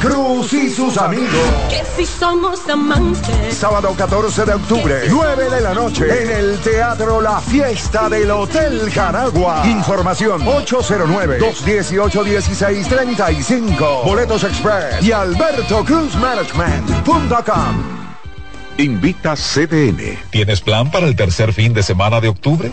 Cruz y sus amigos. Que si somos amantes. Sábado 14 de octubre, 9 de la noche, en el Teatro La Fiesta del Hotel Jaragua. Información 809-218-1635. Boletos Express y Alberto Cruz Management.com. Invita CDN. ¿Tienes plan para el tercer fin de semana de octubre?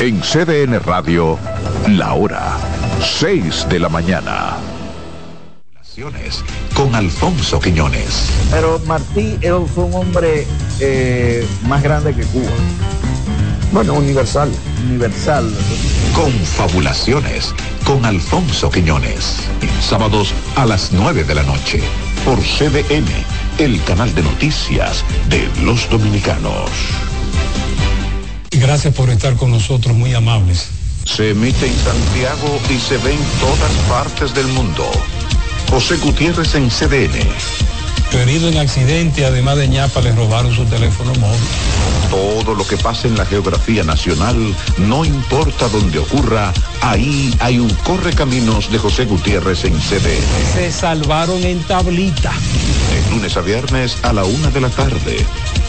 En CDN Radio, la hora 6 de la mañana. Con Alfonso Quiñones. Pero Martí fue un hombre eh, más grande que Cuba. Bueno, universal. Universal. Confabulaciones con Alfonso Quiñones. Sábados a las 9 de la noche. Por CDN, el canal de noticias de los dominicanos. Gracias por estar con nosotros, muy amables. Se emite en Santiago y se ve en todas partes del mundo. José Gutiérrez en CDN. Herido en accidente, además de ñapa, le robaron su teléfono móvil. Todo lo que pasa en la geografía nacional, no importa dónde ocurra, ahí hay un correcaminos de José Gutiérrez en CDN. Se salvaron en tablita. De lunes a viernes a la una de la tarde,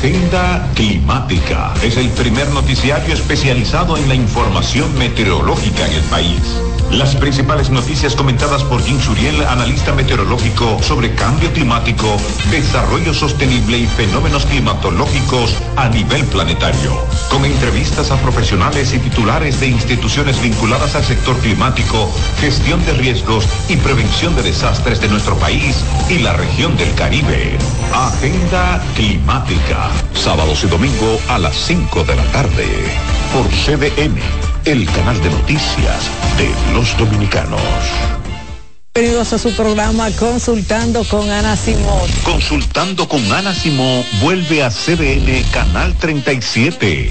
Agenda Climática es el primer noticiario especializado en la información meteorológica en el país. Las principales noticias comentadas por Jim Suriel, analista meteorológico sobre cambio climático, desarrollo sostenible y fenómenos climatológicos a nivel planetario. Con entrevistas a profesionales y titulares de instituciones vinculadas al sector climático, gestión de riesgos y prevención de desastres de nuestro país y la región del Caribe. Agenda Climática. Sábados y domingo a las 5 de la tarde. Por CDN el canal de noticias de los dominicanos. Bienvenidos a su programa Consultando con Ana Simón. Consultando con Ana Simón vuelve a CDN Canal 37.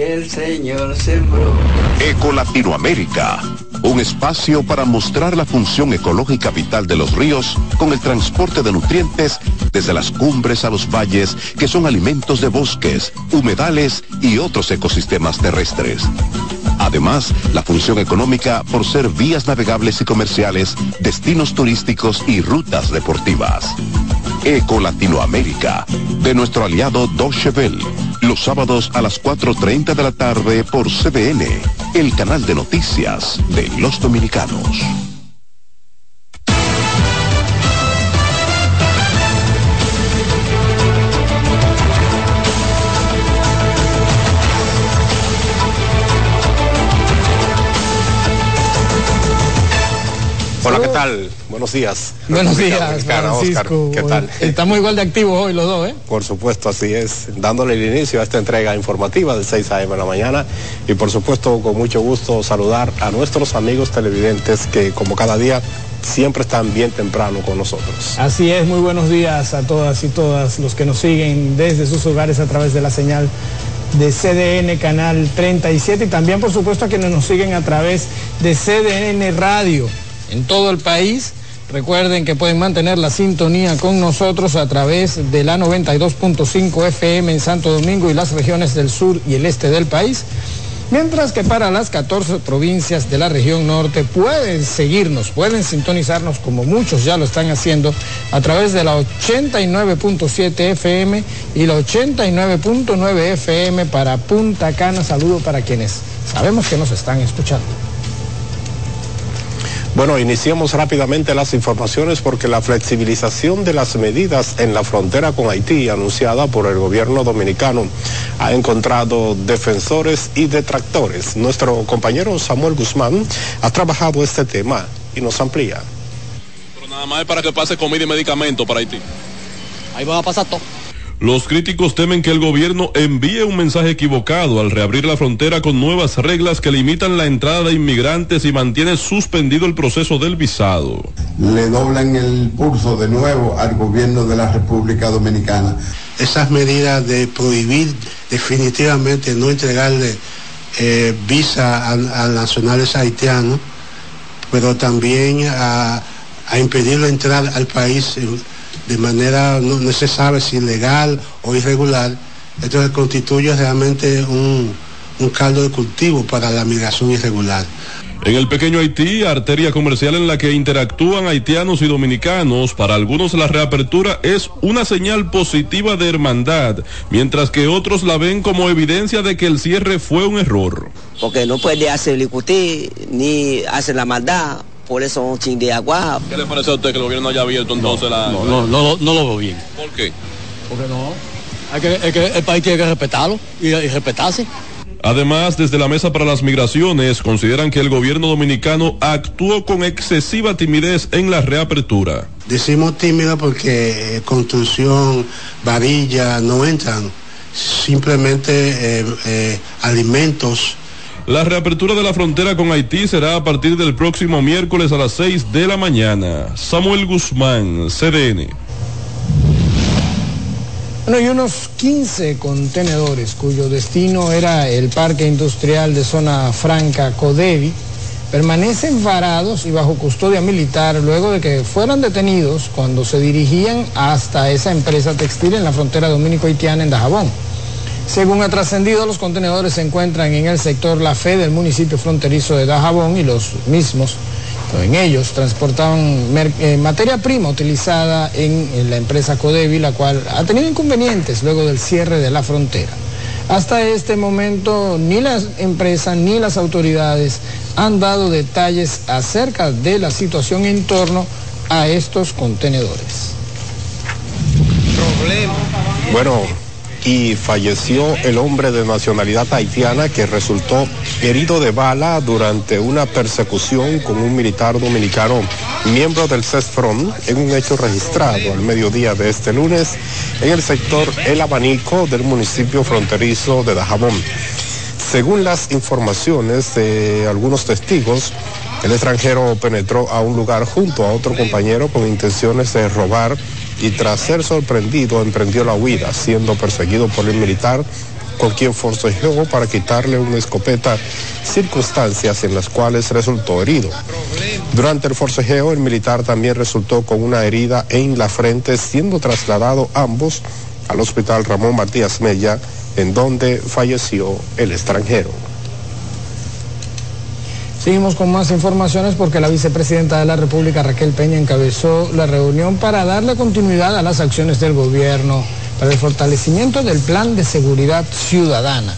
el Señor sembró. Eco Latinoamérica, un espacio para mostrar la función ecológica vital de los ríos con el transporte de nutrientes desde las cumbres a los valles que son alimentos de bosques, humedales y otros ecosistemas terrestres. Además, la función económica por ser vías navegables y comerciales, destinos turísticos y rutas deportivas. Eco Latinoamérica, de nuestro aliado Deutsche Welle, los sábados a las 4.30 de la tarde por CBN, el canal de noticias de los dominicanos. Hola, ¿qué tal? Buenos días. Buenos días, Francisco. ¿Qué tal? Estamos igual de activos hoy los dos, ¿eh? Por supuesto, así es. Dándole el inicio a esta entrega informativa del 6 a.m. de la mañana. Y por supuesto, con mucho gusto saludar a nuestros amigos televidentes que, como cada día, siempre están bien temprano con nosotros. Así es, muy buenos días a todas y todas los que nos siguen desde sus hogares a través de la señal de CDN Canal 37 y también por supuesto a quienes nos siguen a través de CDN Radio en todo el país. Recuerden que pueden mantener la sintonía con nosotros a través de la 92.5 FM en Santo Domingo y las regiones del sur y el este del país. Mientras que para las 14 provincias de la región norte pueden seguirnos, pueden sintonizarnos como muchos ya lo están haciendo a través de la 89.7 FM y la 89.9 FM para Punta Cana. Saludo para quienes sabemos que nos están escuchando. Bueno, iniciamos rápidamente las informaciones porque la flexibilización de las medidas en la frontera con Haití anunciada por el gobierno dominicano ha encontrado defensores y detractores. Nuestro compañero Samuel Guzmán ha trabajado este tema y nos amplía. Pero nada más es para que pase comida y medicamento para Haití. Ahí va a pasar todo. Los críticos temen que el gobierno envíe un mensaje equivocado al reabrir la frontera con nuevas reglas que limitan la entrada de inmigrantes y mantiene suspendido el proceso del visado. Le doblan el pulso de nuevo al gobierno de la República Dominicana. Esas medidas de prohibir definitivamente no entregarle eh, visa a, a, nacionales haitianos, pero también a, a impedirlo entrar al país de manera, no, no, se sabe si legal o irregular, entonces constituye realmente un, un caldo de cultivo para la migración irregular. En el pequeño Haití, arteria comercial en la que interactúan haitianos y dominicanos, para algunos la reapertura es una señal positiva de hermandad, mientras que otros la ven como evidencia de que el cierre fue un error. Porque no puede hacer el icutí, ni hacer la maldad, por eso un ching de agua. ¿Qué le parece a usted que el gobierno haya abierto entonces no, la.? No, no, no, no, lo veo bien. ¿Por qué? Porque no. Hay que, hay que, el país tiene que respetarlo y, y respetarse. Además, desde la Mesa para las Migraciones consideran que el gobierno dominicano actuó con excesiva timidez en la reapertura. Decimos tímido porque eh, construcción, varilla no entran, simplemente eh, eh, alimentos. La reapertura de la frontera con Haití será a partir del próximo miércoles a las 6 de la mañana. Samuel Guzmán, CDN. Bueno, y unos 15 contenedores cuyo destino era el Parque Industrial de Zona Franca Codevi permanecen varados y bajo custodia militar luego de que fueran detenidos cuando se dirigían hasta esa empresa textil en la frontera dominico-haitiana en Dajabón. Según ha trascendido, los contenedores se encuentran en el sector La Fe del municipio fronterizo de Dajabón y los mismos en ellos transportaban eh, materia prima utilizada en, en, la empresa Codevi, la cual ha tenido inconvenientes luego del cierre de la frontera. Hasta este momento ni la empresa ni las autoridades han dado detalles acerca de la situación en torno a estos contenedores. Problema. Bueno, y falleció el hombre de nacionalidad haitiana que resultó herido de bala durante una persecución con un militar dominicano, miembro del CESFRON, en un hecho registrado al mediodía de este lunes en el sector El Abanico del municipio fronterizo de Dajabón. Según las informaciones de algunos testigos, el extranjero penetró a un lugar junto a otro compañero con intenciones de robar y tras ser sorprendido emprendió la huida, siendo perseguido por el militar con quien forcejeó para quitarle una escopeta, circunstancias en las cuales resultó herido. Durante el forcejeo, el militar también resultó con una herida en la frente, siendo trasladado ambos al hospital Ramón Matías Mella, en donde falleció el extranjero. Seguimos con más informaciones porque la vicepresidenta de la República, Raquel Peña, encabezó la reunión para darle continuidad a las acciones del gobierno para el fortalecimiento del plan de seguridad ciudadana.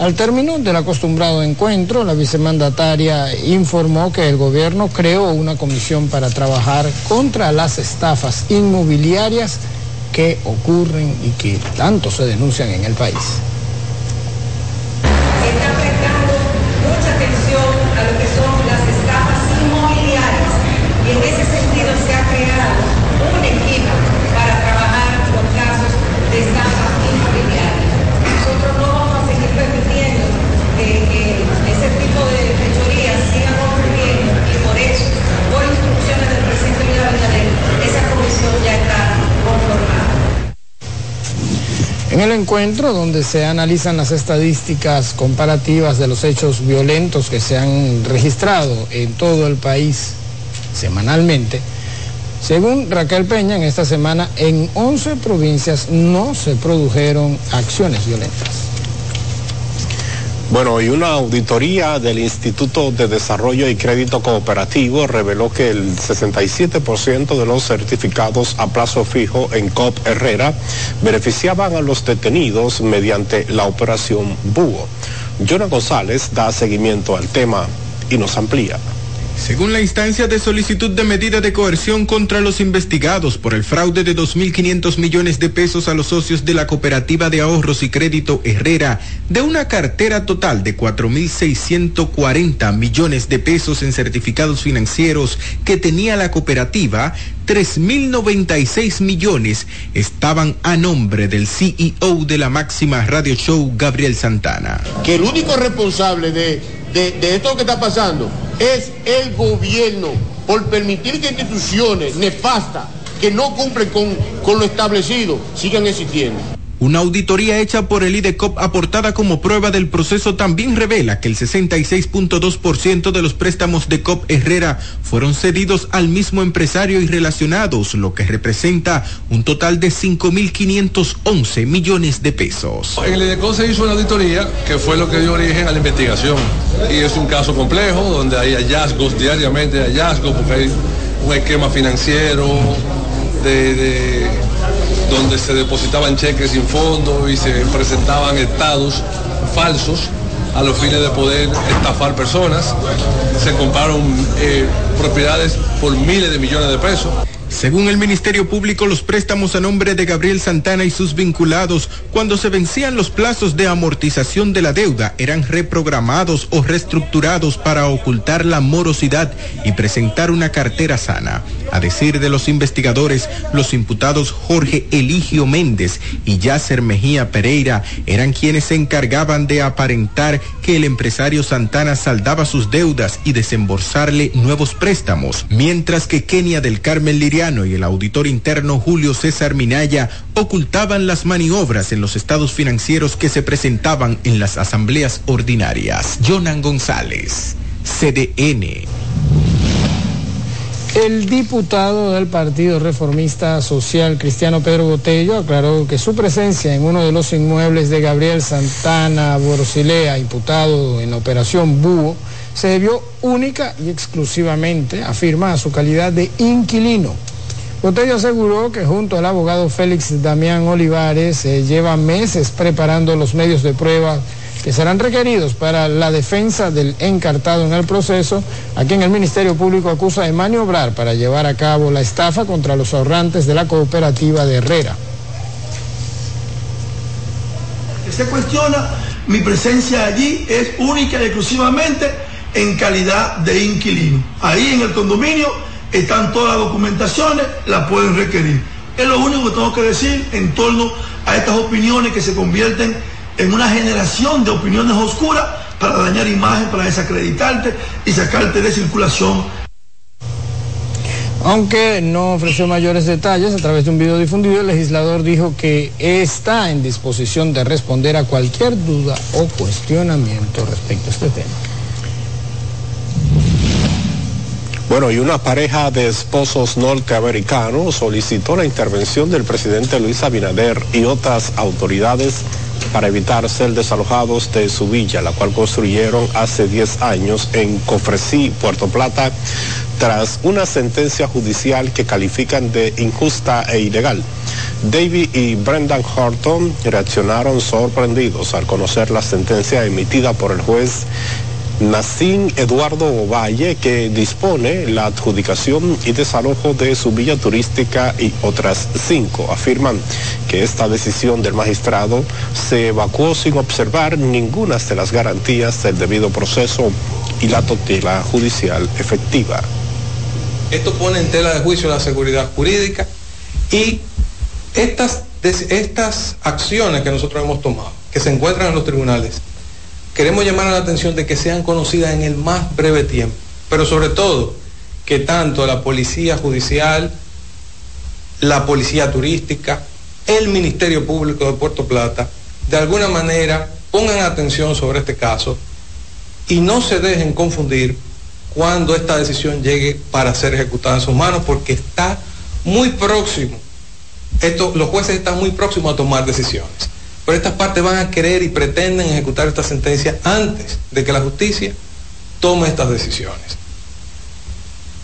Al término del acostumbrado encuentro, la vicemandataria informó que el gobierno creó una comisión para trabajar contra las estafas inmobiliarias que ocurren y que tanto se denuncian en el país. En el encuentro donde se analizan las estadísticas comparativas de los hechos violentos que se han registrado en todo el país semanalmente. Según Raquel Peña, en esta semana en 11 provincias no se produjeron acciones violentas. Bueno, y una auditoría del Instituto de Desarrollo y Crédito Cooperativo reveló que el 67% de los certificados a plazo fijo en COP Herrera beneficiaban a los detenidos mediante la operación Búho. Jonah González da seguimiento al tema y nos amplía. Según la instancia de solicitud de medida de coerción contra los investigados por el fraude de 2.500 millones de pesos a los socios de la Cooperativa de Ahorros y Crédito Herrera, de una cartera total de 4.640 millones de pesos en certificados financieros que tenía la cooperativa, 3.096 millones estaban a nombre del CEO de la máxima radio show, Gabriel Santana. Que el único responsable de, de, esto que está pasando es el gobierno por permitir que instituciones nefastas que no cumplen con, con lo establecido sigan existiendo. Una auditoría hecha por el IDECOP aportada como prueba del proceso también revela que el 66.2% de los préstamos de COP Herrera fueron cedidos al mismo empresario y relacionados, lo que representa un total de 5.511 millones de pesos. En el IDECOP se hizo una auditoría que fue lo que dio origen a la investigación y es un caso complejo donde hay hallazgos diariamente, hallazgos porque hay un esquema financiero de, de donde se depositaban cheques sin fondo y se presentaban estados falsos a los fines de poder estafar personas. Se compraron eh, propiedades por miles de millones de pesos. Según el Ministerio Público, los préstamos a nombre de Gabriel Santana y sus vinculados, cuando se vencían los plazos de amortización de la deuda, eran reprogramados o reestructurados para ocultar la morosidad y presentar una cartera sana. A decir de los investigadores, los imputados Jorge Eligio Méndez y Yasser Mejía Pereira eran quienes se encargaban de aparentar que el empresario Santana saldaba sus deudas y desembolsarle nuevos préstamos, mientras que Kenia del Carmen Liriano y el auditor interno Julio César Minaya ocultaban las maniobras en los estados financieros que se presentaban en las asambleas ordinarias. Jonan González, CDN. El diputado del Partido Reformista Social Cristiano Pedro Botello aclaró que su presencia en uno de los inmuebles de Gabriel Santana Borsilea, imputado en operación Búho, se debió única y exclusivamente, afirma, a su calidad de inquilino. Botello aseguró que junto al abogado Félix Damián Olivares se lleva meses preparando los medios de prueba que serán requeridos para la defensa del encartado en el proceso, a quien el Ministerio Público acusa de maniobrar para llevar a cabo la estafa contra los ahorrantes de la cooperativa de Herrera. Se cuestiona mi presencia allí es única y exclusivamente en calidad de inquilino. Ahí en el condominio están todas las documentaciones, las pueden requerir. Es lo único que tengo que decir en torno a estas opiniones que se convierten en una generación de opiniones oscuras para dañar imagen, para desacreditarte y sacarte de circulación. Aunque no ofreció mayores detalles a través de un video difundido, el legislador dijo que está en disposición de responder a cualquier duda o cuestionamiento respecto a este tema. Bueno, y una pareja de esposos norteamericanos solicitó la intervención del presidente Luis Abinader y otras autoridades para evitar ser desalojados de su villa, la cual construyeron hace 10 años en Cofresí, Puerto Plata, tras una sentencia judicial que califican de injusta e ilegal. David y Brendan Horton reaccionaron sorprendidos al conocer la sentencia emitida por el juez Nacín Eduardo Ovalle, que dispone la adjudicación y desalojo de su villa turística y otras cinco. Afirman que esta decisión del magistrado se evacuó sin observar ninguna de las garantías del debido proceso y la tutela judicial efectiva. Esto pone en tela de juicio la seguridad jurídica y estas, estas acciones que nosotros hemos tomado, que se encuentran en los tribunales, queremos llamar la atención de que sean conocidas en el más breve tiempo, pero sobre todo que tanto la Policía Judicial, la Policía Turística, el Ministerio Público de Puerto Plata, de alguna manera pongan atención sobre este caso y no se dejen confundir cuando esta decisión llegue para ser ejecutada en sus manos, porque está muy próximo. Los jueces están muy próximos a tomar decisiones. Pero estas partes van a querer y pretenden ejecutar esta sentencia antes de que la justicia tome estas decisiones.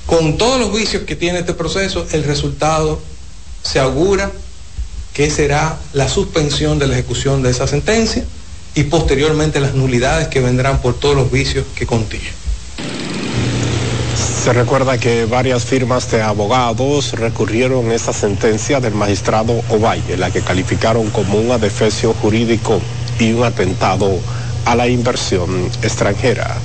Con todos los vicios que tiene este proceso, el resultado se augura que será la suspensión de la ejecución de esa sentencia y posteriormente las nulidades que vendrán por todos los vicios que contiene. Se recuerda que varias firmas de abogados recurrieron a esta sentencia del magistrado Ovalle, la que calificaron como un adefesio jurídico y un atentado a la inversión extranjera.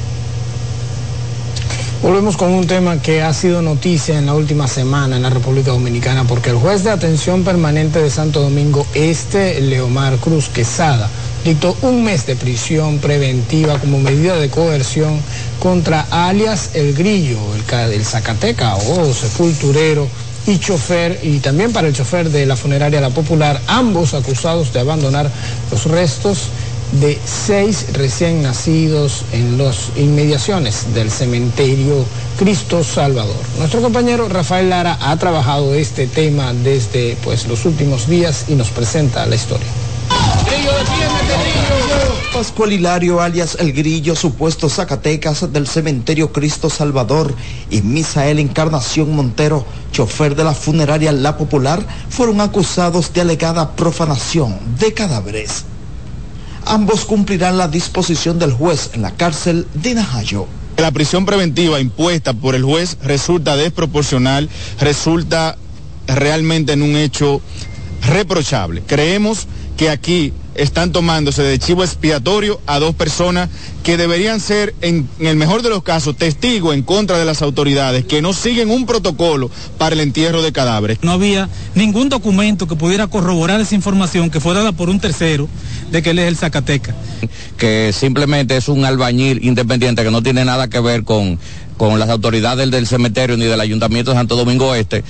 Volvemos con un tema que ha sido noticia en la última semana en la República Dominicana porque el juez de atención permanente de Santo Domingo Este, Leomar Cruz Quesada, dictó un mes de prisión preventiva como medida de coerción contra alias El Grillo, el, el Zacateca o sepulturero y chofer, y también para el chofer de la funeraria La Popular, ambos acusados de abandonar los restos de seis recién nacidos en las inmediaciones del cementerio Cristo Salvador. Nuestro compañero Rafael Lara ha trabajado este tema desde pues, los últimos días y nos presenta la historia. Pascual Hilario, alias El Grillo, supuesto Zacatecas del cementerio Cristo Salvador, y Misael Encarnación Montero, chofer de la funeraria La Popular, fueron acusados de alegada profanación de cadáveres. Ambos cumplirán la disposición del juez en la cárcel de Najayo. La prisión preventiva impuesta por el juez resulta desproporcional, resulta realmente en un hecho reprochable. Creemos que aquí están tomándose de chivo expiatorio a dos personas que deberían ser, en, en, el mejor de los casos, testigos en contra de las autoridades, que no siguen un protocolo para el entierro de cadáveres. No había ningún documento que pudiera corroborar esa información que fue dada por un tercero de que él es el Zacateca. Que simplemente es un albañil independiente que no tiene nada que ver con, con las autoridades del cementerio ni del Ayuntamiento de Santo Domingo Este.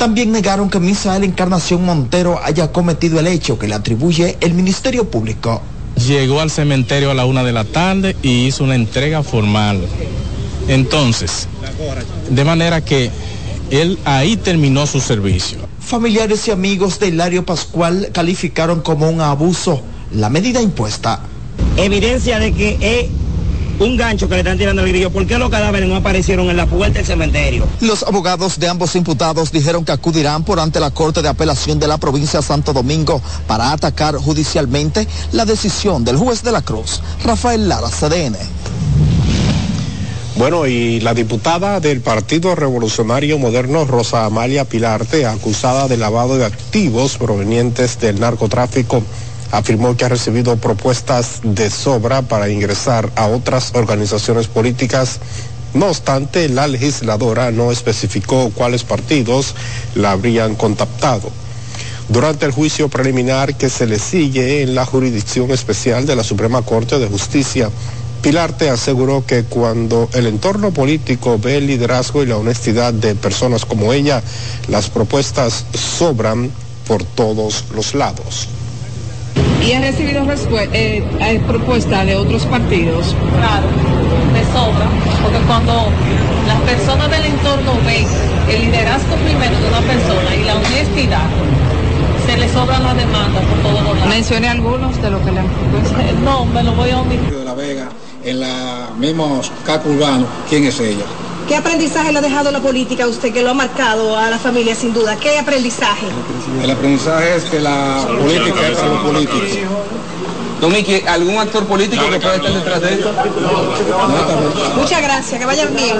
También negaron que Misael Encarnación Montero haya cometido el hecho que le atribuye el Ministerio Público. Llegó al cementerio a la una de la tarde y hizo una entrega formal. Entonces, de manera que él ahí terminó su servicio. Familiares y amigos de Hilario Pascual calificaron como un abuso la medida impuesta. Evidencia de que es un gancho que le están tirando al grillo. ¿Por qué los cadáveres no aparecieron en la puerta del cementerio? Los abogados de ambos imputados dijeron que acudirán por ante la Corte de Apelación de la provincia de Santo Domingo para atacar judicialmente la decisión del juez de la Cruz, Rafael Lara, CDN. Bueno, y la diputada del Partido Revolucionario Moderno, Rosa Amalia Pilarte, acusada de lavado de activos provenientes del narcotráfico, afirmó que ha recibido propuestas de sobra para ingresar a otras organizaciones políticas. No obstante, la legisladora no especificó cuáles partidos la habrían contactado. Durante el juicio preliminar que se le sigue en la jurisdicción especial de la Suprema Corte de Justicia, Pilarte aseguró que cuando el entorno político ve el liderazgo y la honestidad de personas como ella, las propuestas sobran por todos los lados y han recibido eh, eh, propuestas de otros partidos. Claro, de sobra, porque cuando las personas del entorno ven el liderazgo primero de una persona y la honestidad, se les sobran las demandas por todos los lados. Mencione algunos de lo que le han propuesto. No, me lo voy a omitir. De la Vega, en la mismos casco urbano, ¿quién es ella? ¿Qué aprendizaje le ha dejado la política a usted que lo ha marcado a la familia sin duda? ¿Qué aprendizaje? El aprendizaje es que la política es para los políticos. Don Miki, ¿algún actor político que pueda estar detrás de esto? Muchas gracias, que vayan bien.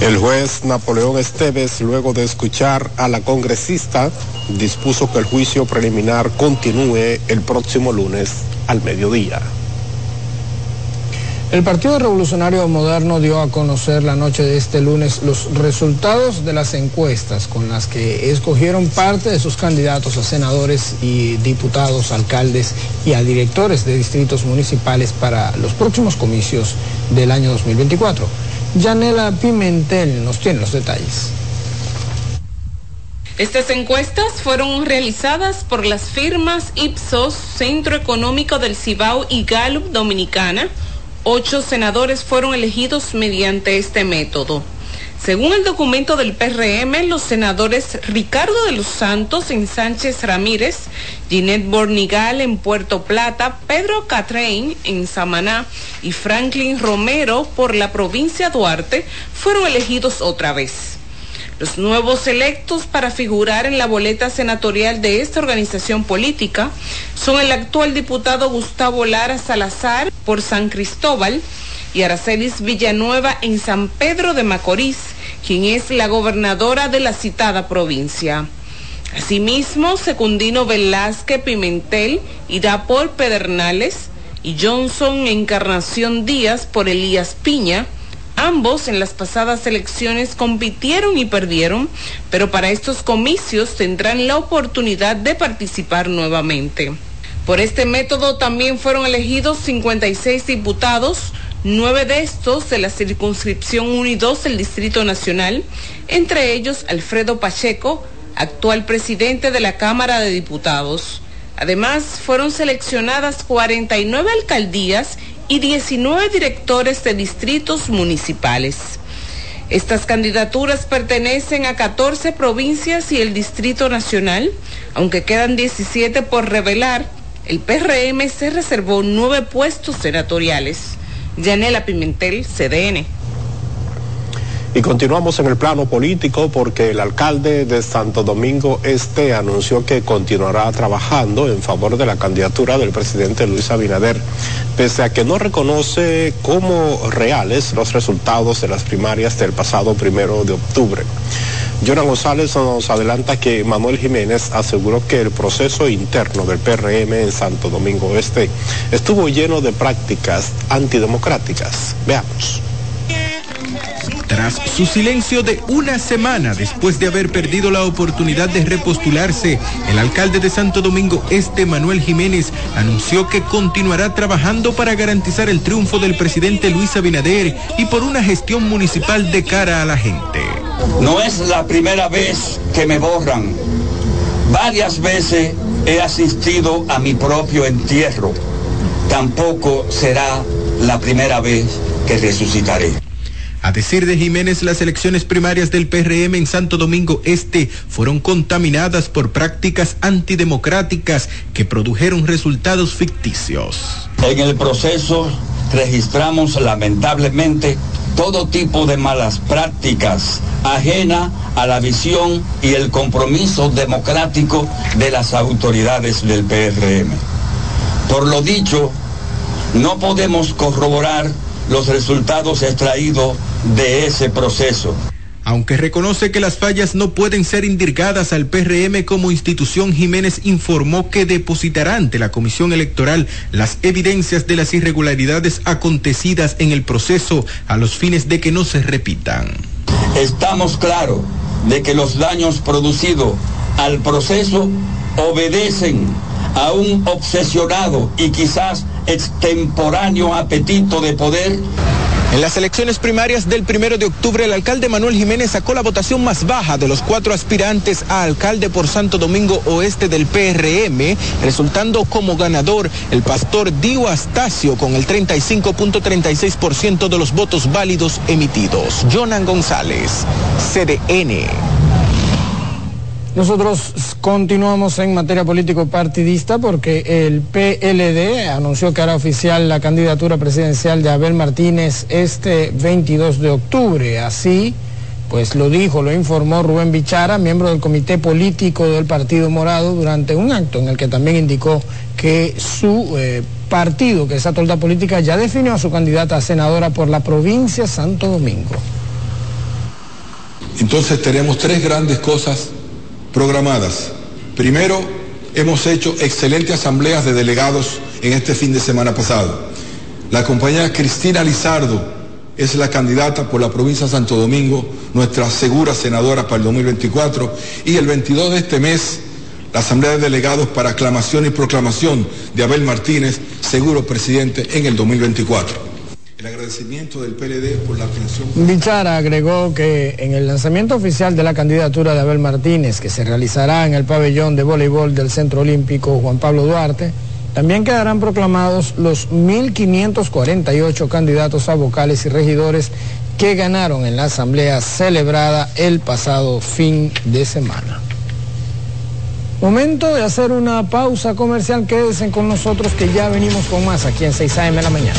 El juez Napoleón Esteves, luego de escuchar a la congresista, dispuso que el juicio preliminar continúe el próximo lunes al mediodía. El Partido Revolucionario Moderno dio a conocer la noche de este lunes los resultados de las encuestas con las que escogieron parte de sus candidatos a senadores y diputados, alcaldes y a directores de distritos municipales para los próximos comicios del año 2024. Yanela Pimentel nos tiene los detalles. Estas encuestas fueron realizadas por las firmas Ipsos, Centro Económico del Cibao y Gallup Dominicana Ocho senadores fueron elegidos mediante este método. Según el documento del PRM, los senadores Ricardo de los Santos en Sánchez Ramírez, Ginette Bornigal en Puerto Plata, Pedro Catrain en Samaná y Franklin Romero por la provincia Duarte fueron elegidos otra vez. Los nuevos electos para figurar en la boleta senatorial de esta organización política son el actual diputado Gustavo Lara Salazar por San Cristóbal y Aracelis Villanueva en San Pedro de Macorís, quien es la gobernadora de la citada provincia. Asimismo, Secundino Velázquez Pimentel irá por Pedernales y Johnson Encarnación Díaz por Elías Piña, Ambos en las pasadas elecciones compitieron y perdieron, pero para estos comicios tendrán la oportunidad de participar nuevamente. Por este método también fueron elegidos 56 diputados, nueve de estos de la circunscripción 1 y 2 del Distrito Nacional, entre ellos Alfredo Pacheco, actual presidente de la Cámara de Diputados. Además, fueron seleccionadas 49 alcaldías y 19 directores de distritos municipales. Estas candidaturas pertenecen a 14 provincias y el Distrito Nacional, aunque quedan 17 por revelar. El PRM se reservó nueve puestos senatoriales. Yanela Pimentel, CDN. Y continuamos en el plano político porque el alcalde de Santo Domingo Este anunció que continuará trabajando en favor de la candidatura del presidente Luis Abinader, pese a que no reconoce como reales los resultados de las primarias del pasado primero de octubre. Jonan González nos adelanta que Manuel Jiménez aseguró que el proceso interno del PRM en Santo Domingo Este estuvo lleno de prácticas antidemocráticas. Veamos. Tras su silencio de una semana después de haber perdido la oportunidad de repostularse, el alcalde de Santo Domingo Este, Manuel Jiménez, anunció que continuará trabajando para garantizar el triunfo del presidente Luis Abinader y por una gestión municipal de cara a la gente. No es la primera vez que me borran. Varias veces he asistido a mi propio entierro. Tampoco será la primera vez que resucitaré. A decir de Jiménez, las elecciones primarias del PRM en Santo Domingo Este fueron contaminadas por prácticas antidemocráticas que produjeron resultados ficticios. En el proceso registramos lamentablemente todo tipo de malas prácticas ajena a la visión y el compromiso democrático de las autoridades del PRM. Por lo dicho, no podemos corroborar los resultados extraídos de ese proceso. Aunque reconoce que las fallas no pueden ser indirgadas al PRM como institución, Jiménez informó que depositará ante la Comisión Electoral las evidencias de las irregularidades acontecidas en el proceso a los fines de que no se repitan. Estamos claros de que los daños producidos al proceso obedecen a un obsesionado y quizás extemporáneo apetito de poder en las elecciones primarias del primero de octubre, el alcalde Manuel Jiménez sacó la votación más baja de los cuatro aspirantes a alcalde por Santo Domingo Oeste del PRM, resultando como ganador el pastor Dio Astacio con el 35.36% de los votos válidos emitidos. Jonan González, CDN. Nosotros continuamos en materia político partidista porque el PLD anunció que hará oficial la candidatura presidencial de Abel Martínez este 22 de octubre. Así, pues lo dijo, lo informó Rubén Bichara, miembro del comité político del Partido Morado, durante un acto en el que también indicó que su eh, partido, que esa tolda política, ya definió a su candidata a senadora por la provincia Santo Domingo. Entonces tenemos tres grandes cosas programadas. Primero, hemos hecho excelentes asambleas de delegados en este fin de semana pasado. La compañera Cristina Lizardo es la candidata por la provincia de Santo Domingo, nuestra segura senadora para el 2024, y el 22 de este mes la Asamblea de Delegados para aclamación y proclamación de Abel Martínez, seguro presidente en el 2024 el agradecimiento del PLD por la atención. Bichara agregó que en el lanzamiento oficial de la candidatura de Abel Martínez, que se realizará en el pabellón de voleibol del Centro Olímpico Juan Pablo Duarte, también quedarán proclamados los 1.548 candidatos a vocales y regidores que ganaron en la asamblea celebrada el pasado fin de semana. Momento de hacer una pausa comercial. Quédense con nosotros que ya venimos con más aquí en 6 AM de la mañana.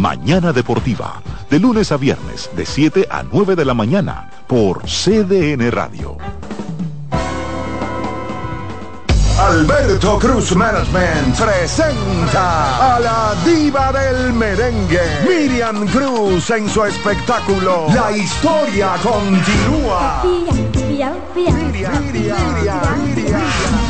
Mañana Deportiva, de lunes a viernes, de 7 a 9 de la mañana, por CDN Radio. Alberto Cruz Management presenta a la diva del merengue, Miriam Cruz en su espectáculo La historia continúa. Miriam, Miriam, Miriam, Miriam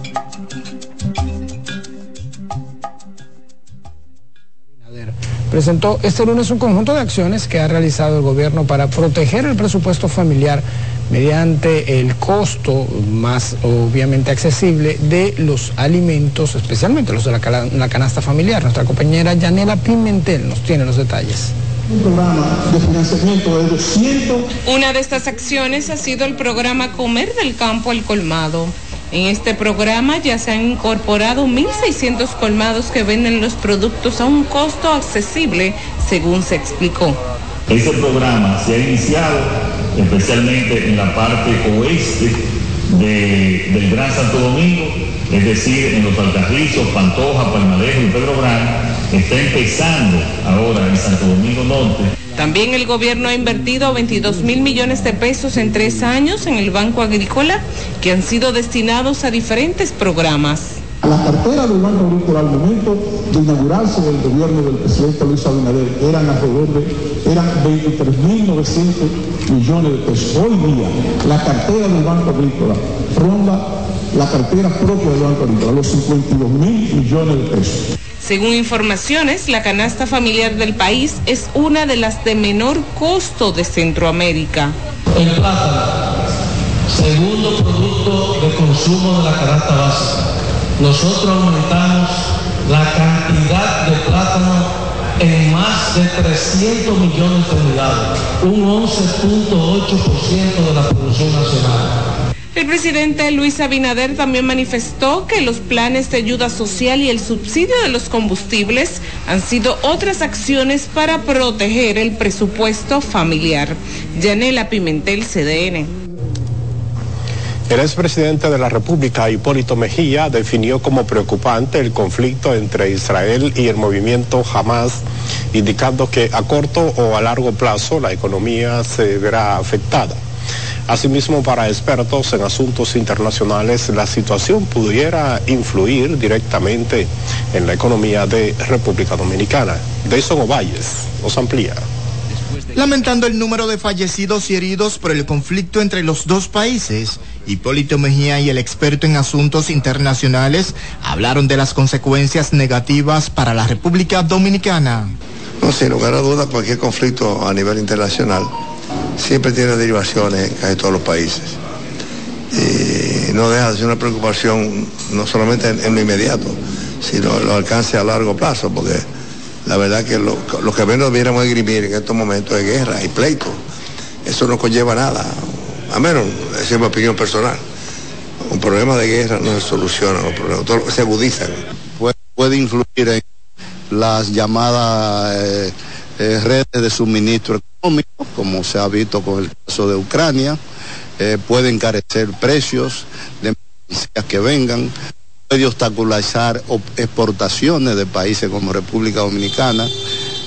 Presentó este lunes un conjunto de acciones que ha realizado el gobierno para proteger el presupuesto familiar mediante el costo más obviamente accesible de los alimentos, especialmente los de la, canasta familiar. Nuestra compañera Yanela Pimentel nos tiene los detalles. Un programa de financiamiento de 200. Una de estas acciones ha sido el programa Comer del Campo al Colmado. En este programa ya se han incorporado 1.600 colmados que venden los productos a un costo accesible, según se explicó. Este programa se ha iniciado especialmente en la parte oeste de, del Gran Santo Domingo, es decir, en los Alcarrizos, Pantoja, Palmarejo y Pedro Gran. Está empezando ahora en Santo Domingo Norte. También el gobierno ha invertido 22 mil millones de pesos en tres años en el Banco Agrícola que han sido destinados a diferentes programas. La cartera del Banco Agrícola al momento de inaugurarse el gobierno del presidente Luis Abinader eran alrededor de eran 23.900 millones de pesos. Hoy día la cartera del Banco Agrícola ronda la cartera propia del Banco Agrícola, los 52 mil millones de pesos. Según informaciones, la canasta familiar del país es una de las de menor costo de Centroamérica. El plátano, segundo producto de consumo de la canasta básica. Nosotros aumentamos la cantidad de plátano en más de 300 millones de unidades, un 11.8% de la producción nacional. El presidente Luis Abinader también manifestó que los planes de ayuda social y el subsidio de los combustibles han sido otras acciones para proteger el presupuesto familiar. Yanela Pimentel, CDN. El expresidente de la República, Hipólito Mejía, definió como preocupante el conflicto entre Israel y el movimiento Hamas, indicando que a corto o a largo plazo la economía se verá afectada. Asimismo, para expertos en asuntos internacionales, la situación pudiera influir directamente en la economía de República Dominicana. Deison Ovalles nos amplía. Lamentando el número de fallecidos y heridos por el conflicto entre los dos países, Hipólito Mejía y el experto en asuntos internacionales hablaron de las consecuencias negativas para la República Dominicana. No, sin lugar a dudas, cualquier conflicto a nivel internacional siempre tiene derivaciones en casi todos los países. Y no deja de ser una preocupación no solamente en, lo inmediato, sino en los a largo plazo, porque la verdad que lo, que menos debiéramos esgrimir en estos momentos de guerra y pleito, eso no conlleva nada, a menos, esa es mi opinión personal. Un problema de guerra no se soluciona, los problemas se agudizan. puede, puede influir en las llamadas eh, eh, redes de suministro económico, como se ha visto con el caso de Ucrania, eh, puede encarecer precios de mercancías que vengan, puede obstaculizar exportaciones de países como República Dominicana,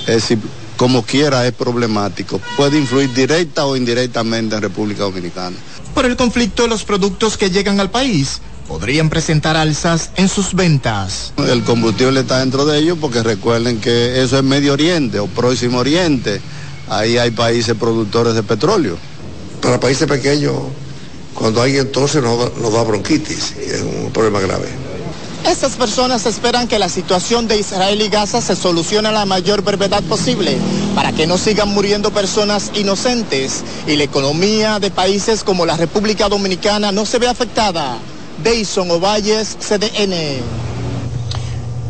es decir, como quiera es problemático, puede influir directa o indirectamente en República Dominicana. Por el conflicto, los productos que llegan al país podrían presentar alzas en sus ventas. El combustible está dentro de ellos porque recuerden que eso es Medio Oriente o Próximo Oriente. Ahí hay países productores de petróleo. Para países pequeños, cuando alguien tose nos, da- nos da bronquitis, y es un problema grave. Estas personas esperan que la situación de Israel y Gaza se solucione a la mayor brevedad posible para que no sigan muriendo personas inocentes y la economía de países como la República Dominicana no se ve afectada. Deison Ovalles, CDN.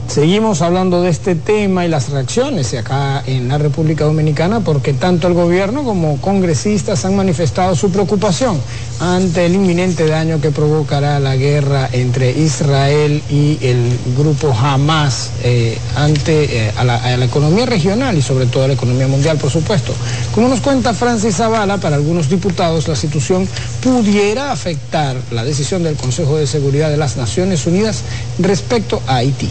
Seguimos hablando de este tema y las reacciones acá en la República Dominicana porque tanto el gobierno como congresistas han manifestado su preocupación ante el inminente daño que provocará la guerra entre Israel y el grupo Hamas eh, ante eh, a, la, la economía regional y sobre todo a la economía mundial, por supuesto. Como nos cuenta Francis Zavala, para algunos diputados la situación pudiera afectar la decisión del Consejo de Seguridad de las Naciones Unidas respecto a Haití.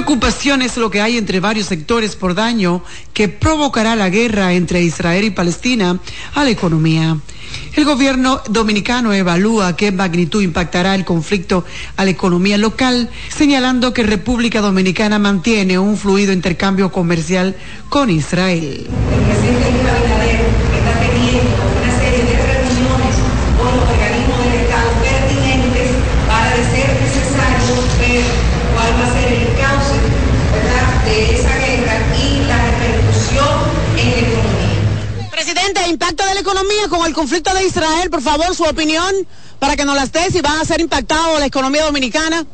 Preocupación es lo que hay entre varios sectores por daño que provocará la guerra entre Israel y Palestina a la economía. El gobierno dominicano evalúa qué magnitud impactará el conflicto a la economía local, señalando que República Dominicana mantiene un fluido intercambio comercial con Israel. El conflicto de Israel, por favor, su opinión para que nos las dé si van a ser impactados la economía dominicana.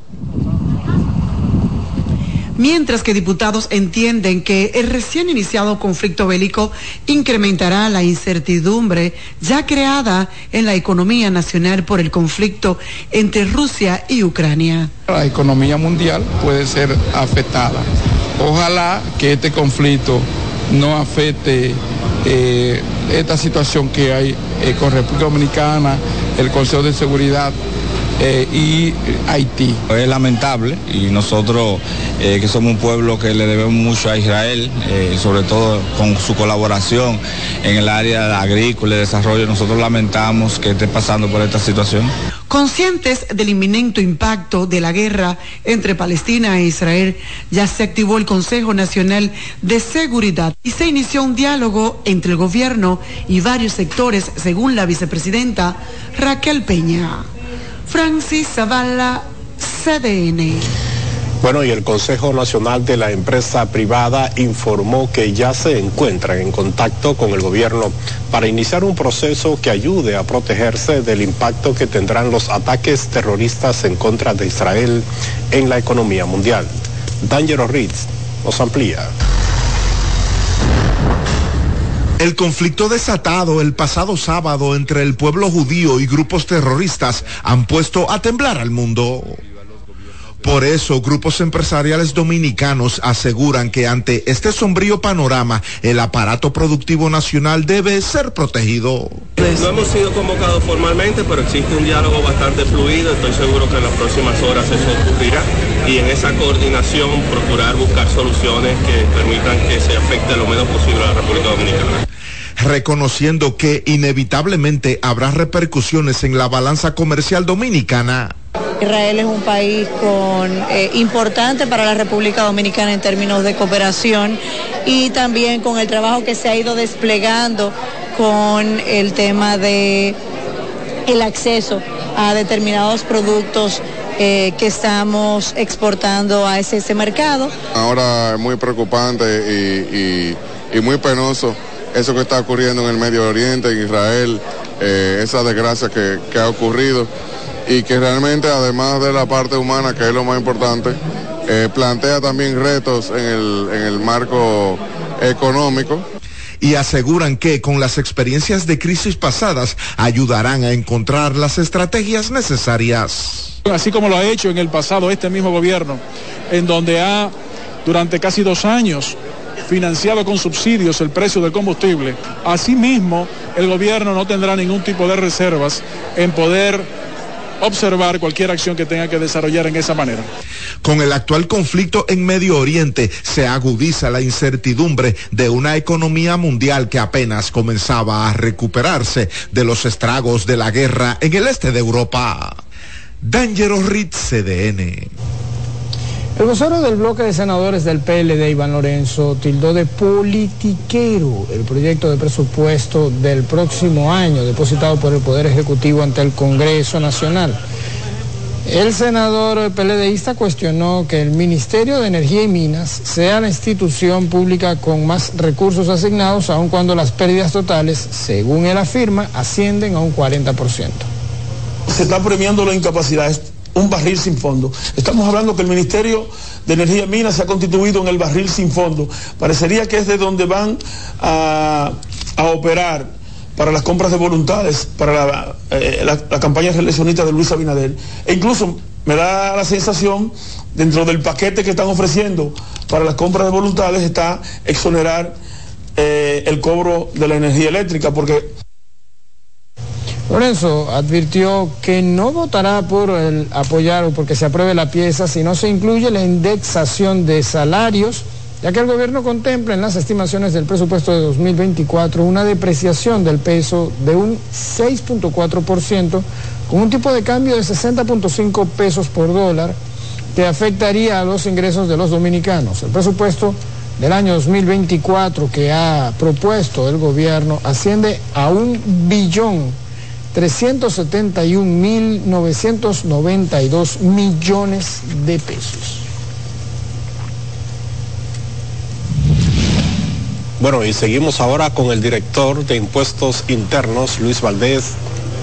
Mientras que diputados entienden que el recién iniciado conflicto bélico incrementará la incertidumbre ya creada en la economía nacional por el conflicto entre Rusia y Ucrania. La economía mundial puede ser afectada. Ojalá que este conflicto no afecte eh, esta situación que hay eh, con República Dominicana, el Consejo de Seguridad eh, y Haití. Es lamentable y nosotros que somos un pueblo que le debemos mucho a Israel, sobre todo con su colaboración en el área agrícola y desarrollo, nosotros lamentamos que esté pasando por esta situación. Conscientes del inminente impacto de la guerra entre Palestina e Israel, ya se activó el Consejo Nacional de Seguridad y se inició un diálogo entre el gobierno y varios sectores, según la vicepresidenta Raquel Peña. Francis Zavala, CDN. Bueno, y el Consejo Nacional de la Empresa Privada informó que ya se encuentran en contacto con el gobierno para iniciar un proceso que ayude a protegerse del impacto que tendrán los ataques terroristas en contra de Israel en la economía mundial. D'Angelo Ritz nos amplía. El conflicto desatado el pasado sábado entre el pueblo judío y grupos terroristas han puesto a temblar al mundo. Por eso, grupos empresariales dominicanos aseguran que ante este sombrío panorama, el aparato productivo nacional debe ser protegido. No hemos sido convocados formalmente, pero existe un diálogo bastante fluido. Estoy seguro que en las próximas horas eso ocurrirá. Y en esa coordinación procurar buscar soluciones que permitan que se afecte lo menos posible a la República Dominicana. reconociendo que inevitablemente habrá repercusiones en la balanza comercial dominicana. Israel es un país eh, importante para la República Dominicana en términos de cooperación y también con el trabajo que se ha ido desplegando con el tema de el acceso a determinados productos eh, que estamos exportando a ese, mercado. Ahora es muy preocupante y, muy penoso eso que está ocurriendo en el Medio Oriente, en Israel, eh, esa desgracia que ha ocurrido y que realmente además de la parte humana, que es lo más importante, eh, plantea también retos en el, en el marco económico. Y aseguran que con las experiencias de crisis pasadas ayudarán a encontrar las estrategias necesarias. Así como lo ha hecho en el pasado este mismo gobierno, en donde ha durante casi dos años financiado con subsidios el precio del combustible, asimismo el gobierno no tendrá ningún tipo de reservas en poder observar cualquier acción que tenga que desarrollar en esa manera. Con el actual conflicto en Medio Oriente se agudiza la incertidumbre de una economía mundial que apenas comenzaba a recuperarse de los estragos de la guerra en el este de Europa. Dangerous Ritz CDN. El vocero del bloque de senadores del PLD, Iván Lorenzo, tildó de politiquero el proyecto de presupuesto del próximo año depositado por el Poder Ejecutivo ante el Congreso Nacional. El senador PLDista cuestionó que el Ministerio de Energía y Minas sea la institución pública con más recursos asignados, aun cuando las pérdidas totales, según él afirma, ascienden a un 40%. Se está premiando la incapacidad un barril sin fondo. Estamos hablando que el Ministerio de Energía y Minas se ha constituido en el barril sin fondo. Parecería que es de donde van a, operar para las compras de voluntades, para la, eh, la campaña reeleccionista de Luis Abinader. E incluso me da la sensación, dentro del paquete que están ofreciendo para las compras de voluntades, está exonerar eh, el cobro de la energía eléctrica, porque Lorenzo advirtió que no votará por el apoyar o porque se apruebe la pieza si no se incluye la indexación de salarios, ya que el gobierno contempla en las estimaciones del presupuesto de 2024 una depreciación del peso de un 6.4% con un tipo de cambio de 60.5 pesos por dólar que afectaría a los ingresos de los dominicanos. El presupuesto del año 2024 que ha propuesto el gobierno asciende a un billón 371.992 millones de pesos. Bueno, y seguimos ahora con el director de Impuestos Internos, Luis Valdés,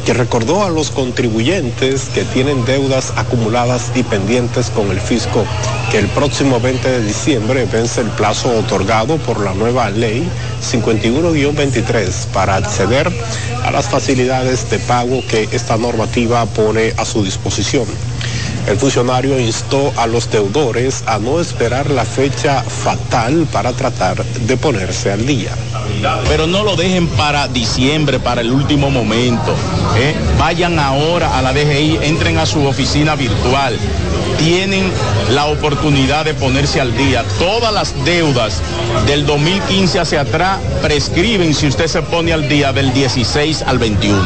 que recordó a los contribuyentes que tienen deudas acumuladas y pendientes con el fisco que el próximo 20 de diciembre vence el plazo otorgado por la nueva ley 51-23 para acceder a las facilidades de pago que esta normativa pone a su disposición. El funcionario instó a los deudores a no esperar la fecha fatal para tratar de ponerse al día. Pero no lo dejen para diciembre, para el último momento. ¿eh? Vayan ahora a la DGI, entren a su oficina virtual. Tienen la oportunidad de ponerse al día. Todas las deudas del 2015 hacia atrás prescriben si usted se pone al día del 16 al 21.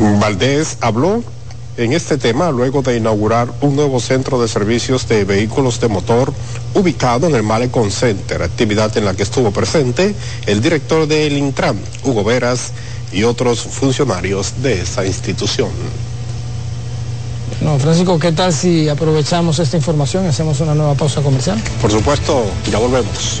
Valdés habló en este tema luego de inaugurar un nuevo centro de servicios de vehículos de motor ubicado en el Malecon Center, actividad en la que estuvo presente el director del Intram, Hugo Veras, y otros funcionarios de esa institución. No, Francisco, ¿qué tal si aprovechamos esta información y hacemos una nueva pausa comercial? Por supuesto, ya volvemos.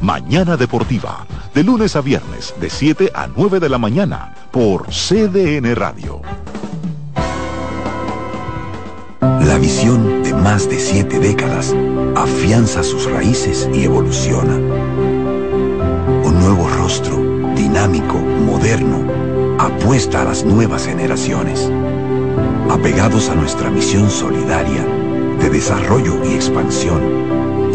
Mañana Deportiva, de lunes a viernes, de 7 a 9 de la mañana, por CDN Radio. La visión de más de siete décadas afianza sus raíces y evoluciona. Un nuevo rostro, dinámico, moderno, apuesta a las nuevas generaciones. Apegados a nuestra misión solidaria de desarrollo y expansión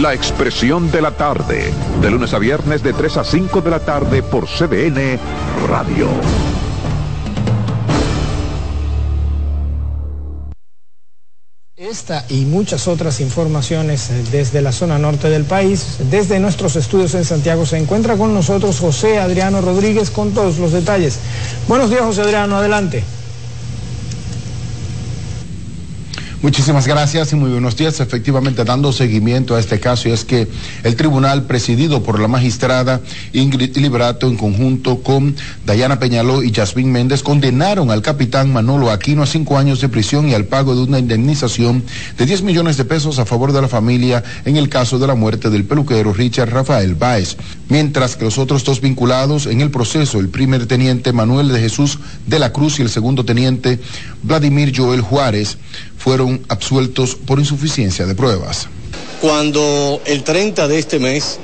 La Expresión de la Tarde, de lunes a viernes de 3 a 5 de la tarde por CDN Radio. Esta y muchas otras informaciones eh, desde la zona norte del país, desde nuestros estudios en Santiago, se encuentra con nosotros José Adriano Rodríguez con todos los detalles. Buenos días, José Adriano, adelante. Muchísimas gracias y muy buenos días. Efectivamente, dando seguimiento a este caso, es que el tribunal presidido por la magistrada Ingrid Librato en conjunto con Dayana Peñaló y Yasmín Méndez condenaron al capitán Manolo Aquino a cinco años de prisión y al pago de una indemnización de 10 millones de pesos a favor de la familia en el caso de la muerte del peluquero Richard Rafael Báez. Mientras que los otros dos vinculados en el proceso, el primer teniente Manuel de Jesús de la Cruz y el segundo teniente Vladimir Joel Juárez, fueron absueltos por insuficiencia de pruebas. Cuando el 30 de este mes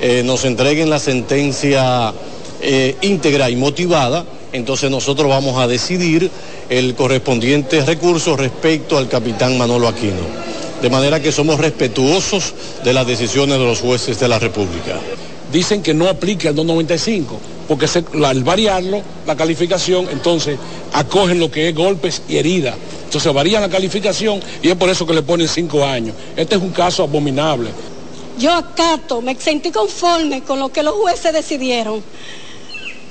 eh, nos entreguen la sentencia eh, íntegra y motivada, entonces nosotros vamos a decidir el correspondiente recurso respecto al capitán Manolo Aquino. De manera que somos respetuosos de las decisiones de los jueces de la República. Dicen que no aplica el 295, porque se- la- al variarlo, la calificación, entonces acogen lo que es golpes y heridas. Entonces varían la calificación y es por eso que le ponen cinco años. Este es un caso abominable. Yo acato, me sentí conforme con lo que los jueces decidieron.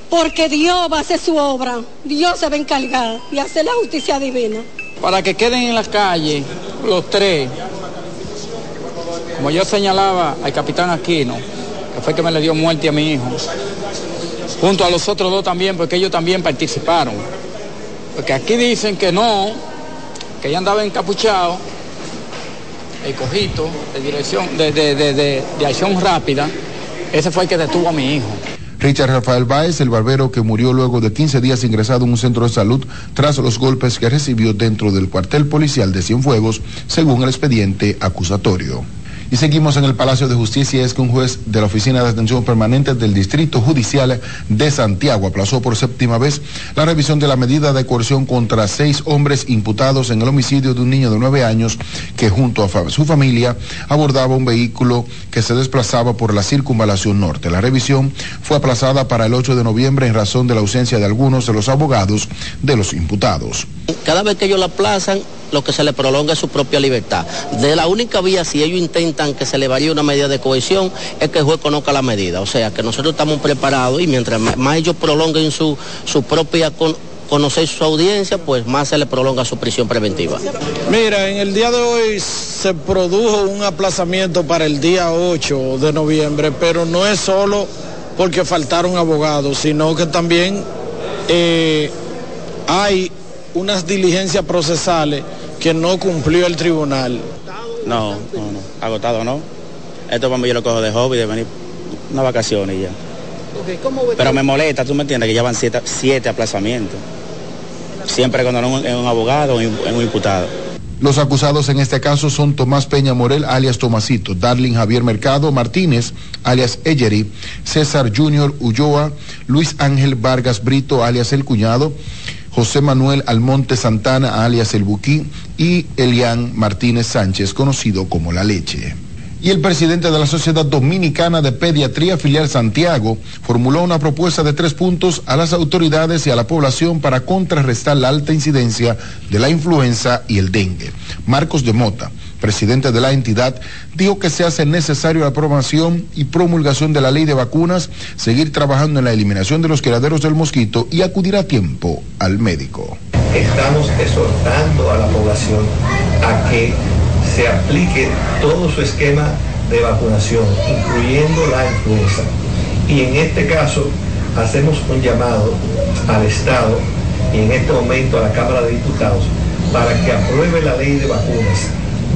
Porque Dios va a hacer su obra, Dios se va a encargar y hacer la justicia divina. para que queden en la calle los tres. Como yo señalaba al capitán Aquino, que fue que me le dio muerte a mi hijo, junto a los otros dos también, porque ellos también participaron. Porque aquí dicen que no, que ella andaba encapuchado, el cojito de dirección, de, de, de, de- de acción rápida, ese fue el que detuvo a mi hijo. Richard Rafael Báez, el barbero que murió luego de 15 días ingresado en un centro de salud tras los golpes que recibió dentro del cuartel policial de Cienfuegos, según el expediente acusatorio. Y seguimos en el Palacio de Justicia, es que un juez de la Oficina de Atención Permanente del Distrito Judicial de Santiago aplazó por séptima vez la revisión de la medida de coerción contra seis hombres imputados en el homicidio de un niño de nueve años que junto a su familia abordaba un vehículo que se desplazaba por la circunvalación norte. La revisión fue aplazada para el 8 de noviembre en razón de la ausencia de algunos de los abogados de los imputados. Cada vez que ellos la aplazan, lo que se le prolonga es su propia libertad. De la única vía, si ellos intentan que se le varíe una medida de cohesión, es que el juez conozca la medida. O sea, que nosotros estamos preparados y mientras más ellos prolonguen su, su propia con- conocer su audiencia, pues más se le prolonga su prisión preventiva. Mira, en el día de hoy se produjo un aplazamiento para el día 8 de noviembre, pero no es solo porque faltaron abogados, sino que también eh, hay unas diligencias procesales que no cumplió el tribunal. No, no, no, agotado no. Esto para mí yo lo cojo de hobby, de venir una vacaciones y ya. Pero me molesta, tú me entiendes, que ya van siete, siete aplazamientos. Siempre cuando no es un abogado o un imputado. Los acusados en este caso son Tomás Peña Morel, alias Tomasito, Darling Javier Mercado Martínez, alias Eyeri, César Junior Ulloa, Luis Ángel Vargas Brito, alias El Cuñado, José Manuel Almonte Santana, alias El Buquí, y Elian Martínez Sánchez, conocido como La Leche. Y el presidente de la Sociedad Dominicana de Pediatría Filial Santiago formuló una propuesta de tres puntos a las autoridades y a la población para contrarrestar la alta incidencia de la influenza y el dengue. Marcos de Mota presidente de la entidad, dijo que se hace necesario la aprobación y promulgación de la ley de vacunas, seguir trabajando en la eliminación de los criaderos del mosquito y acudir a tiempo al médico. Estamos exhortando a la población a que se aplique todo su esquema de vacunación, incluyendo la influenza. Y en este caso hacemos un llamado al Estado y en este momento a la Cámara de Diputados para que apruebe la ley de vacunas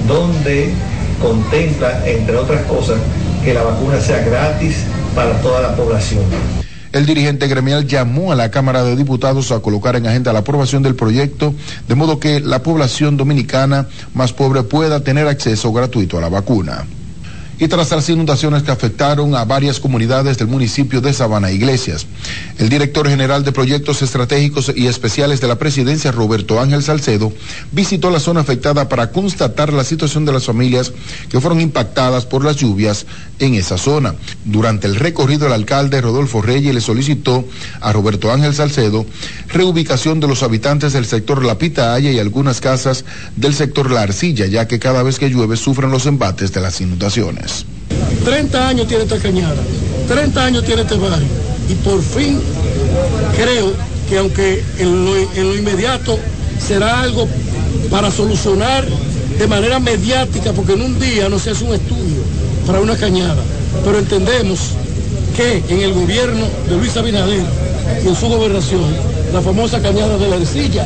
donde contempla, entre otras cosas, que la vacuna sea gratis para toda la población. El dirigente gremial llamó a la Cámara de Diputados a colocar en agenda la aprobación del proyecto, de modo que la población dominicana más pobre pueda tener acceso gratuito a la vacuna y tras las inundaciones que afectaron a varias comunidades del municipio de Sabana Iglesias. El director general de Proyectos Estratégicos y Especiales de la Presidencia, Roberto Ángel Salcedo, visitó la zona afectada para constatar la situación de las familias que fueron impactadas por las lluvias en esa zona. Durante el recorrido, el alcalde Rodolfo Reyes le solicitó a Roberto Ángel Salcedo reubicación de los habitantes del sector La Pitaya y algunas casas del sector La Arcilla, ya que cada vez que llueve sufren los embates de las inundaciones. 30 años tiene esta cañada, 30 años tiene este barrio y por fin creo que aunque en lo, inmediato será algo para solucionar de manera mediática, porque en un día no se hace un estudio para una cañada, pero entendemos que en el gobierno de Luis Abinader y en su gobernación, la famosa cañada de la arcilla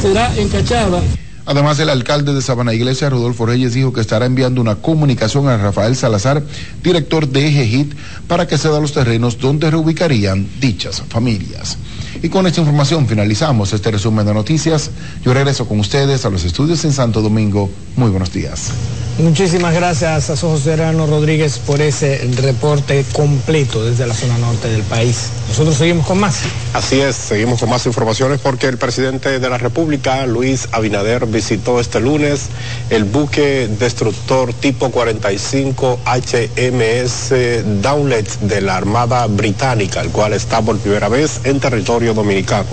será encachada Además, el alcalde de Sabana Iglesia, Rodolfo Reyes, dijo que estará enviando una comunicación a Rafael Salazar, director de EGEHIT, para que ceda los terrenos donde reubicarían dichas familias. Y con esta información finalizamos este resumen de noticias. Yo regreso con ustedes a los estudios en Santo Domingo. Muy buenos días. Muchísimas gracias a José Serrano Rodríguez por ese reporte completo desde la zona norte del país. Nosotros seguimos con más. Así es, seguimos con más informaciones porque el presidente de la República, Luis Abinader, visitó este lunes el buque destructor tipo 45 HMS Downlet de la Armada Británica, el cual está por primera vez en territorio dominicano.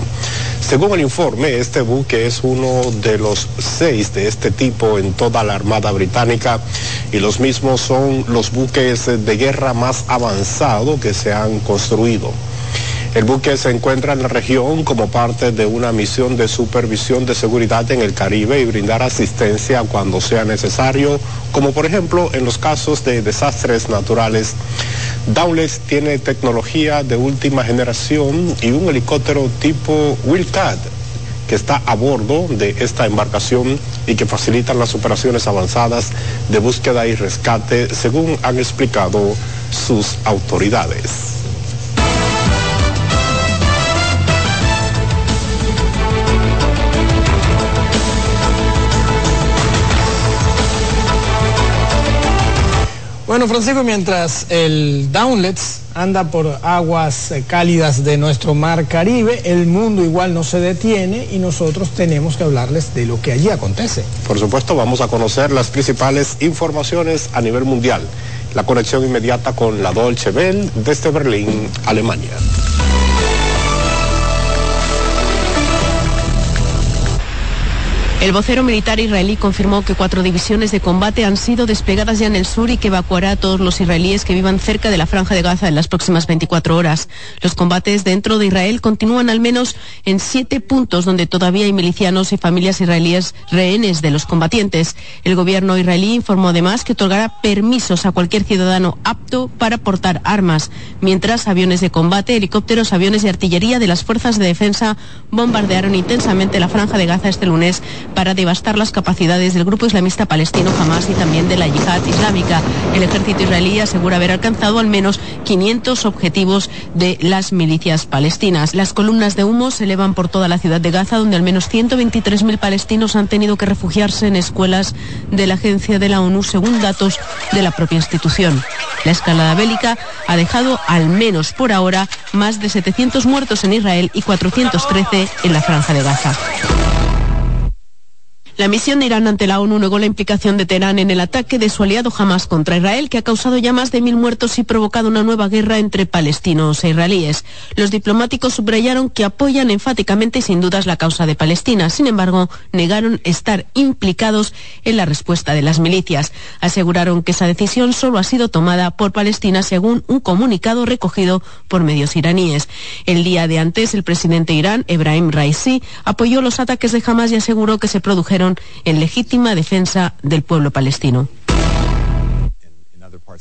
Según el informe, este buque es uno de los seis de este tipo en toda la Armada Británica y los mismos son los buques de guerra más avanzados que se han construido. El buque se encuentra en la región como parte de una misión de supervisión de seguridad en el Caribe y brindar asistencia cuando sea necesario, como por ejemplo en los casos de desastres naturales. Dowles tiene tecnología de última generación y un helicóptero tipo Wildcat que está a bordo de esta embarcación y que facilitan las operaciones avanzadas de búsqueda y rescate, según han explicado sus autoridades. Bueno, Francisco, mientras el Downlets anda por aguas eh, cálidas de nuestro mar Caribe, el mundo igual no se detiene y nosotros tenemos que hablarles de lo que allí acontece. Por supuesto, vamos a conocer las principales informaciones a nivel mundial. La conexión inmediata con la Dolce Welle desde Berlín, Alemania. El vocero militar israelí confirmó que cuatro divisiones de combate han sido desplegadas ya en el sur y que evacuará a todos los israelíes que vivan cerca de la franja de Gaza en las próximas 24 horas. Los combates dentro de Israel continúan al menos en siete puntos donde todavía hay milicianos y familias israelíes rehenes de los combatientes. El gobierno israelí informó además que otorgará permisos a cualquier ciudadano apto para portar armas, mientras aviones de combate, helicópteros, aviones de artillería de las fuerzas de defensa bombardearon intensamente la franja de Gaza este lunes para devastar las capacidades del grupo islamista palestino Hamas y también de la yihad islámica. El ejército israelí asegura haber alcanzado al menos 500 objetivos de las milicias palestinas. Las columnas de humo se elevan por toda la ciudad de Gaza, donde al menos 123.000 palestinos han tenido que refugiarse en escuelas de la agencia de la ONU, según datos de la propia institución. La escalada bélica ha dejado, al menos por ahora, más de 700 muertos en Israel y 413 en la franja de Gaza. La misión de Irán ante la ONU negó la implicación de Teherán en el ataque de su aliado Hamas contra Israel, que ha causado ya más de mil muertos y provocado una nueva guerra entre palestinos e israelíes. Los diplomáticos subrayaron que apoyan enfáticamente y sin dudas la causa de Palestina. Sin embargo, negaron estar implicados en la respuesta de las milicias. Aseguraron que esa decisión solo ha sido tomada por Palestina según un comunicado recogido por medios iraníes. El día de antes, el presidente de Irán, Ebrahim Raisi, apoyó los ataques de Hamas y aseguró que se produjeron en legítima defensa del pueblo palestino.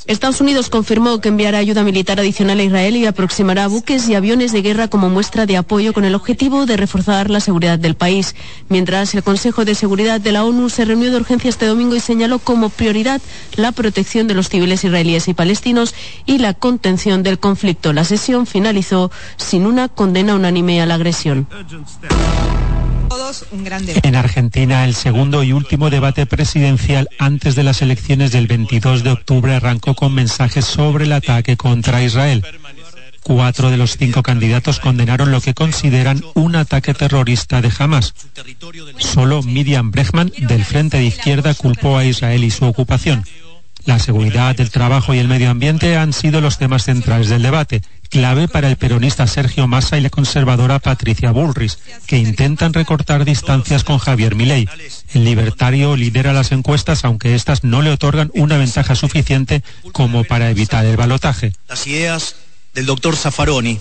Estados Unidos confirmó que enviará ayuda militar adicional a Israel y aproximará buques y aviones de guerra como muestra de apoyo con el objetivo de reforzar la seguridad del país. Mientras el Consejo de Seguridad de la ONU se reunió de urgencia este domingo y señaló como prioridad la protección de los civiles israelíes y palestinos y la contención del conflicto. La sesión finalizó sin una condena unánime a la agresión. En Argentina, el segundo y último debate presidencial antes de las elecciones del 22 de octubre arrancó con mensajes sobre el ataque contra Israel. Cuatro de los cinco candidatos condenaron lo que consideran un ataque terrorista de Hamas. Solo Miriam Brechman, del Frente de Izquierda, culpó a Israel y su ocupación. La seguridad, el trabajo y el medio ambiente han sido los temas centrales del debate, clave para el peronista Sergio Massa y la conservadora Patricia Bullrich, que intentan recortar distancias con Javier Milei. El libertario lidera las encuestas, aunque éstas no le otorgan una ventaja suficiente como para evitar el balotaje. Las ideas del doctor Zaffaroni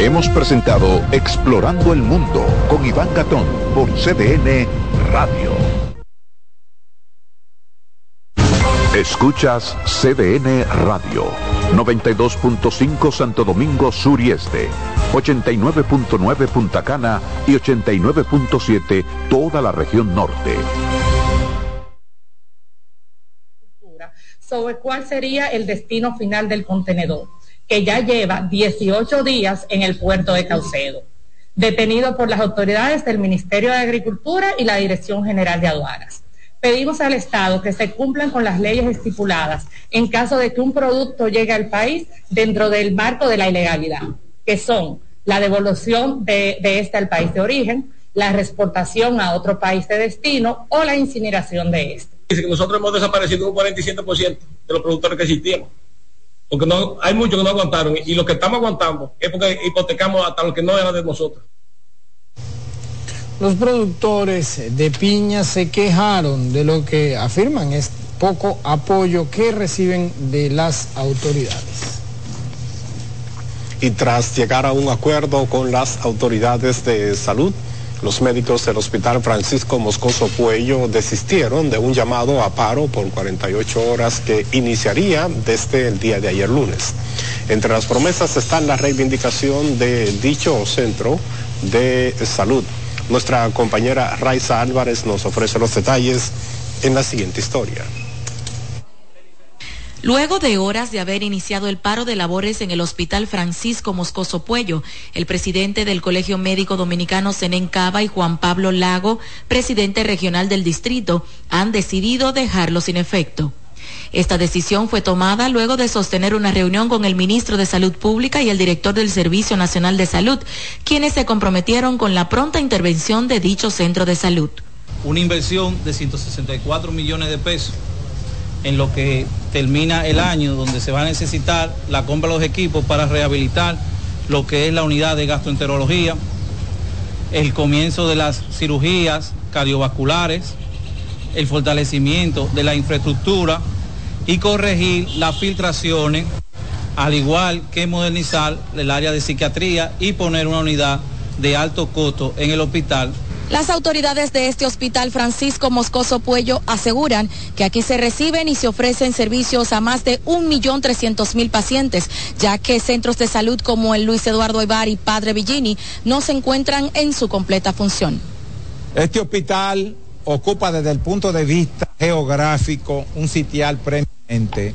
Hemos presentado Explorando el Mundo con Iván Gatón por CDN Radio. Escuchas CDN Radio, 92.5 Santo Domingo Sur y Este, 89.9 Punta Cana y 89.7 toda la región norte. Sobre cuál sería el destino final del contenedor que ya lleva 18 días en el puerto de Caucedo, detenido por las autoridades del Ministerio de Agricultura y la Dirección General de Aduanas. Pedimos al Estado que se cumplan con las leyes estipuladas en caso de que un producto llegue al país dentro del marco de la ilegalidad, que son la devolución de, este al país de origen, la exportación a otro país de destino o la incineración de este. Dice que nosotros hemos desaparecido un 47% de los productores que existíamos porque no, hay muchos que no aguantaron y lo que estamos aguantando es porque hipotecamos hasta lo que no era de nosotros. Los productores de piña se quejaron de lo que afirman es poco apoyo que reciben de las autoridades. Y tras llegar a un acuerdo con las autoridades de salud, Los médicos del Hospital Francisco Moscoso Puello desistieron de un llamado a paro por 48 horas que iniciaría desde el día de ayer lunes. Entre las promesas están la reivindicación de dicho centro de salud. Nuestra compañera Raiza Álvarez nos ofrece los detalles en la siguiente historia. Luego de horas de haber iniciado el paro de labores en el Hospital Francisco Moscoso Puello, el presidente del Colegio Médico Dominicano Zenén Cava y Juan Pablo Lago, presidente regional del distrito, han decidido dejarlo sin efecto. Esta decisión fue tomada luego de sostener una reunión con el ministro de Salud Pública y el director del Servicio Nacional de Salud, quienes se comprometieron con la pronta intervención de dicho centro de salud. Una inversión de 164 millones de pesos en lo que termina el año, donde se va a necesitar la compra de los equipos para rehabilitar lo que es la unidad de gastroenterología, el comienzo de las cirugías cardiovasculares, el fortalecimiento de la infraestructura y corregir las filtraciones, al igual que modernizar el área de psiquiatría y poner una unidad de alto costo en el hospital las autoridades de este hospital Francisco Moscoso Puello aseguran que aquí se reciben y se ofrecen servicios a más de 1.300.000 pacientes, ya que centros de salud como el Luis Eduardo Ibar y Padre Villini no se encuentran en su completa función. Este hospital ocupa desde el punto de vista geográfico un sitial preeminente.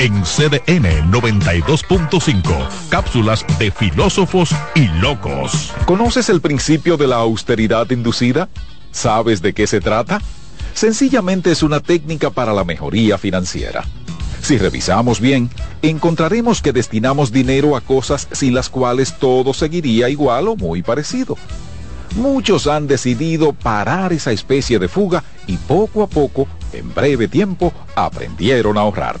En CDN 92.5, cápsulas de filósofos y locos. ¿Conoces el principio de la austeridad inducida? ¿Sabes de qué se trata? Sencillamente es una técnica para la mejoría financiera. Si revisamos bien, encontraremos que destinamos dinero a cosas sin las cuales todo seguiría igual o muy parecido. Muchos han decidido parar esa especie de fuga y poco a poco, en breve tiempo, aprendieron a ahorrar.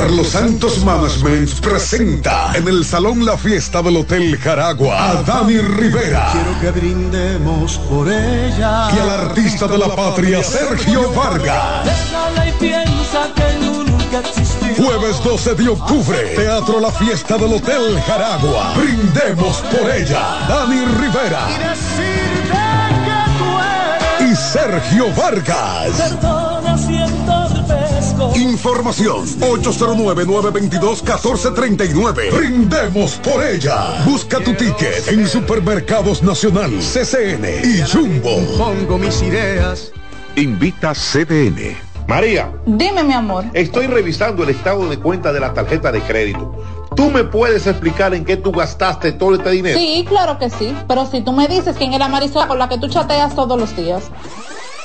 Carlos Santos Management presenta en el Salón La Fiesta del Hotel Jaragua a Dani Rivera Quiero que brindemos por ella. y al artista de la patria Sergio Vargas. Jueves 12 de octubre, Teatro La Fiesta del Hotel Jaragua. Brindemos por ella. Dani Rivera y Sergio Vargas. Información 809-922-1439. Brindemos por ella. Busca tu ticket en Supermercados Nacional, CCN y Jumbo. Pongo mis ideas. Invita CDN. María, Dime, mi amor. estoy revisando el estado de cuenta de la tarjeta de crédito. ¿Tú me puedes explicar en qué tú gastaste todo este dinero? Sí, claro que sí. Pero si tú me dices quién es la Marisol con la que tú chateas todos los días.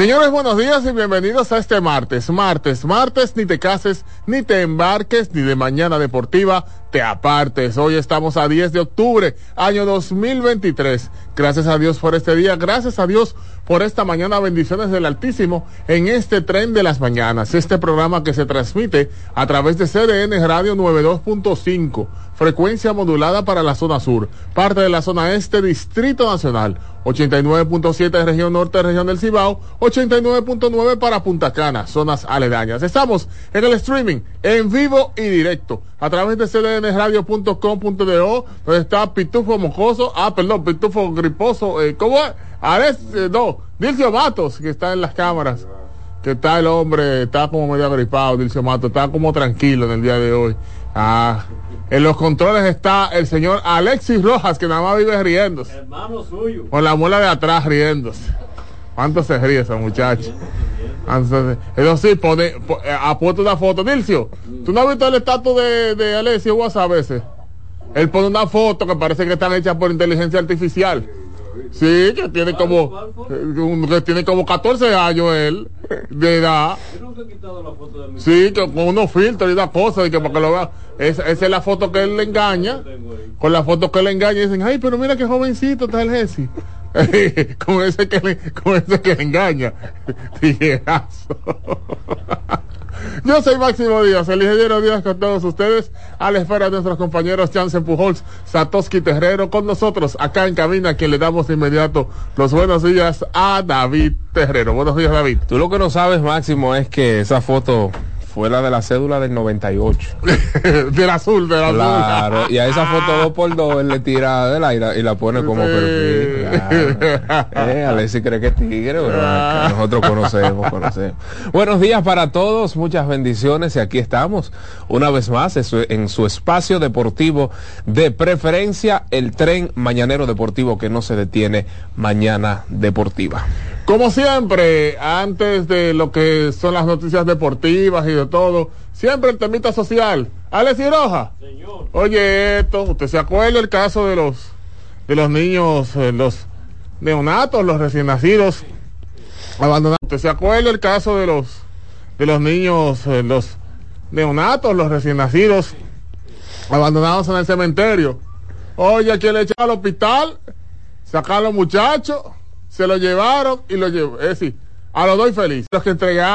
Señores, buenos días y bienvenidos a este martes. Martes, martes, ni te cases, ni te embarques, ni de mañana deportiva te apartes. Hoy estamos a 10 de octubre, año 2023. Gracias a Dios por este día, gracias a Dios por esta mañana, bendiciones del Altísimo en este tren de las mañanas. Este programa que se transmite a través de CDN Radio 92.5, frecuencia modulada para la zona sur, parte de la zona este, Distrito Nacional, 89.7 región norte, región del Cibao, 89.9 para Punta Cana, zonas aledañas. Estamos en el streaming, en vivo y directo, a través de cdnradio.com.do, donde está Pitufo Mocoso, ah, perdón, Pitufo Griposo, eh, ¿cómo es? Alex, eh, no, Dilcio Matos, que está en las cámaras, que está el hombre, está como medio agripado, Dilcio Matos, está como tranquilo en el día de hoy. Ah, en los controles está el señor Alexis Rojas, que nada más vive riéndose. Hermano suyo. Con la muela de atrás riéndose. ¿Cuánto se ríe muchacho? Entonces, eso sí, pone, po- eh, apuesta una foto. Dilcio, ¿tú no has visto el estatus de, de Alexis WhatsApp a veces? Él pone una foto que parece que están hechas por inteligencia artificial. Sí, que tiene como un- que tiene como 14 años él de edad. Sí, que con unos filtros y una cosa, y que para que lo vea. Esa, esa es la foto que él le engaña. Con la foto que le engaña y dicen, ay, pero mira qué jovencito está el Jesse. con ese que le, con ese que le engaña. Tiguerazo. Yo soy Máximo Díaz, el ingeniero Díaz con todos ustedes, a la espera de nuestros compañeros Jansen Pujols, Satoshi Terrero, con nosotros acá en cabina, quien le damos de inmediato los buenos días a David Terrero. Buenos días, David. Tú lo que no sabes, Máximo, es que esa foto fue la de la cédula del 98. del azul, del azul. Claro, y a esa foto dos por dos él le tira del aire y la pone como perfil. Claro. Eh, Alexis cree que es tigre, pero nosotros conocemos, conocemos. Buenos días para todos, muchas bendiciones y aquí estamos una vez más en su espacio deportivo de preferencia, el tren mañanero deportivo que no se detiene, mañana deportiva. Como siempre, antes de lo que son las noticias deportivas y de todo, siempre el temita social. Alex Roja. Señor. Oye, esto, ¿usted se acuerda el caso de los de los niños, eh, los neonatos, los recién nacidos abandonados? ¿Usted se acuerda el caso de los de los niños, eh, los neonatos, los recién nacidos abandonados en el cementerio? Oye, que le echaron al hospital, sacaron a los muchachos se lo llevaron y lo llevó. Es decir, a los dos felices. Los que entregaron